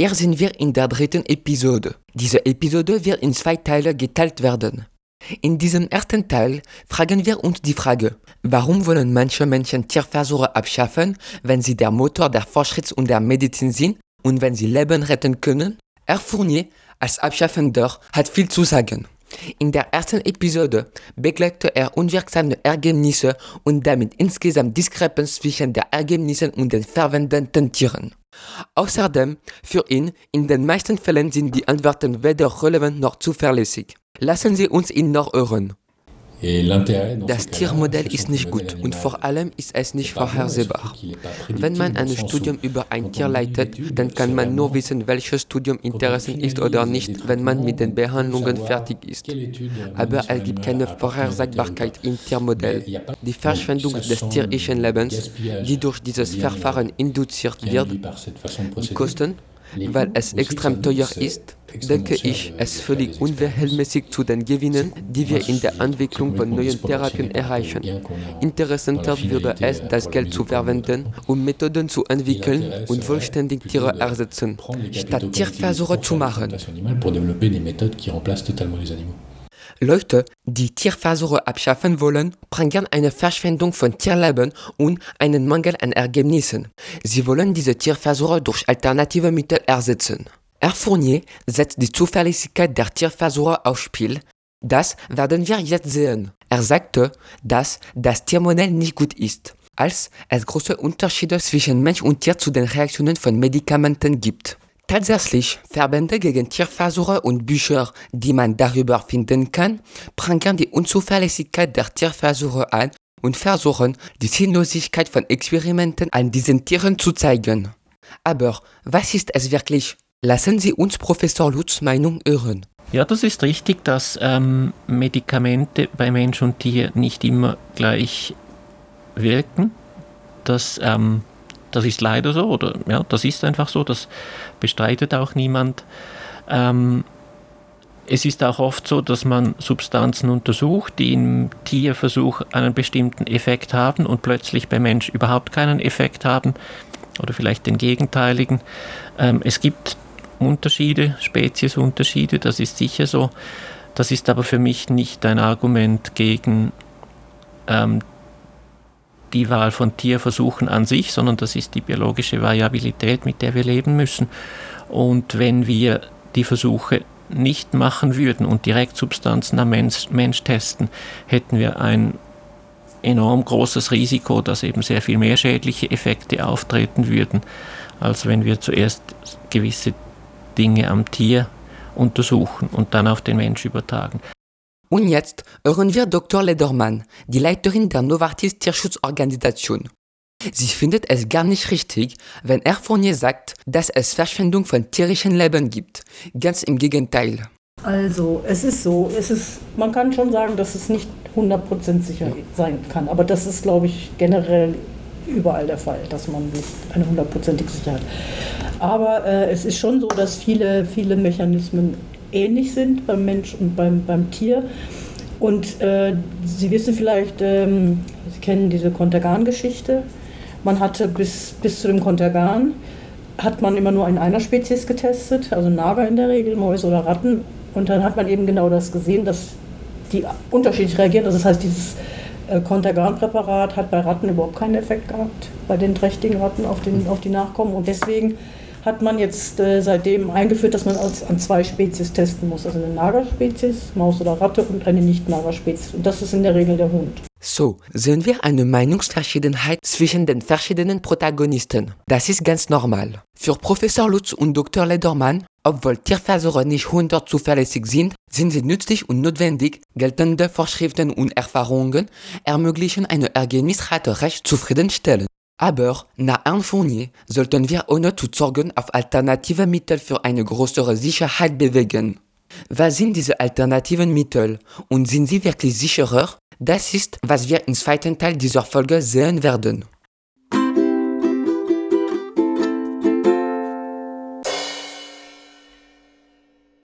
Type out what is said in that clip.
Hier sind wir in der dritten Episode. Diese Episode wird in zwei Teile geteilt werden. In diesem ersten Teil fragen wir uns die Frage, warum wollen manche Menschen Tierversuche abschaffen, wenn sie der Motor der Fortschritts- und der Medizin sind und wenn sie Leben retten können? Herr Fournier als Abschaffender hat viel zu sagen. In der ersten Episode begleitete er unwirksame Ergebnisse und damit insgesamt Diskrepanz zwischen den Ergebnissen und den verwendeten Tieren. Außerdem, für ihn, in den meisten Fällen sind die Antworten weder relevant noch zuverlässig. Lassen Sie uns ihn noch hören. Das Tiermodell ist nicht gut und vor allem ist es nicht vorhersehbar. Wenn man ein Studium über ein Tier leitet, dann kann man nur wissen, welches Studium interessant ist oder nicht, wenn man mit den Behandlungen fertig ist. Aber es gibt keine Vorhersagbarkeit im Tiermodell. Die Verschwendung des tierischen Lebens, die durch dieses Verfahren induziert wird, die Kosten, weil es extrem teuer ist, denke ich, es völlig unverhältnismäßig zu den Gewinnen, die wir in der Entwicklung von neuen Therapien erreichen. Interessanter würde es, das Geld zu verwenden, um Methoden zu entwickeln und vollständig Tiere ersetzen, statt Tierversuche zu machen. Leute, die Tierversuche abschaffen wollen, bringen eine Verschwendung von Tierleben und einen Mangel an Ergebnissen. Sie wollen diese Tierversuche durch alternative Mittel ersetzen. Herr Fournier setzt die Zuverlässigkeit der Tierversuche aufs Spiel. Das werden wir jetzt sehen. Er sagte, dass das Tiermodell nicht gut ist, als es große Unterschiede zwischen Mensch und Tier zu den Reaktionen von Medikamenten gibt. Tatsächlich, Verbände gegen Tierversuche und Bücher, die man darüber finden kann, prangern die Unzuverlässigkeit der Tierversuche an und versuchen, die Sinnlosigkeit von Experimenten an diesen Tieren zu zeigen. Aber was ist es wirklich? Lassen Sie uns Professor Lutz Meinung hören. Ja, das ist richtig, dass ähm, Medikamente bei Mensch und Tier nicht immer gleich wirken. Das ähm, das ist leider so, oder ja, das ist einfach so, das bestreitet auch niemand. Ähm, es ist auch oft so, dass man Substanzen untersucht, die im Tierversuch einen bestimmten Effekt haben und plötzlich beim Mensch überhaupt keinen Effekt haben oder vielleicht den gegenteiligen. Ähm, es gibt Unterschiede, Speziesunterschiede, das ist sicher so. Das ist aber für mich nicht ein Argument gegen ähm, die Wahl von Tierversuchen an sich, sondern das ist die biologische Variabilität, mit der wir leben müssen. Und wenn wir die Versuche nicht machen würden und direkt Substanzen am Mensch, Mensch testen, hätten wir ein enorm großes Risiko, dass eben sehr viel mehr schädliche Effekte auftreten würden, als wenn wir zuerst gewisse Dinge am Tier untersuchen und dann auf den Mensch übertragen. Und jetzt hören wir Dr. Ledermann, die Leiterin der Novartis Tierschutzorganisation. Sie findet es gar nicht richtig, wenn Herr Fournier sagt, dass es Verschwendung von tierischen Leben gibt. Ganz im Gegenteil. Also, es ist so, es ist, man kann schon sagen, dass es nicht 100% sicher sein kann. Aber das ist, glaube ich, generell überall der Fall, dass man nicht eine hundertprozentige Sicherheit hat. Aber äh, es ist schon so, dass viele, viele Mechanismen ähnlich sind beim Mensch und beim, beim Tier. Und äh, Sie wissen vielleicht, ähm, Sie kennen diese Kontergan-Geschichte. Man hatte bis, bis zu dem Kontergan, hat man immer nur in einer Spezies getestet, also Nager in der Regel, Mäuse oder Ratten. Und dann hat man eben genau das gesehen, dass die unterschiedlich reagieren. Also das heißt, dieses äh, Contergan-Präparat hat bei Ratten überhaupt keinen Effekt gehabt, bei den trächtigen Ratten auf, den, auf die Nachkommen. Und deswegen hat man jetzt äh, seitdem eingeführt, dass man als, an zwei Spezies testen muss. Also eine Nagerspezies, Maus oder Ratte und eine Nicht-Nagerspezies. Und das ist in der Regel der Hund. So, sehen wir eine Meinungsverschiedenheit zwischen den verschiedenen Protagonisten. Das ist ganz normal. Für Professor Lutz und Dr. Ledermann, obwohl Tierversuche nicht 100 zuverlässig sind, sind sie nützlich und notwendig. Geltende Vorschriften und Erfahrungen ermöglichen eine Ergebnisrate recht zufriedenstellend. Aber nach Herrn Fournier sollten wir ohne zu sorgen auf alternative Mittel für eine größere Sicherheit bewegen. Was sind diese alternativen Mittel und sind sie wirklich sicherer? Das ist, was wir im zweiten Teil dieser Folge sehen werden.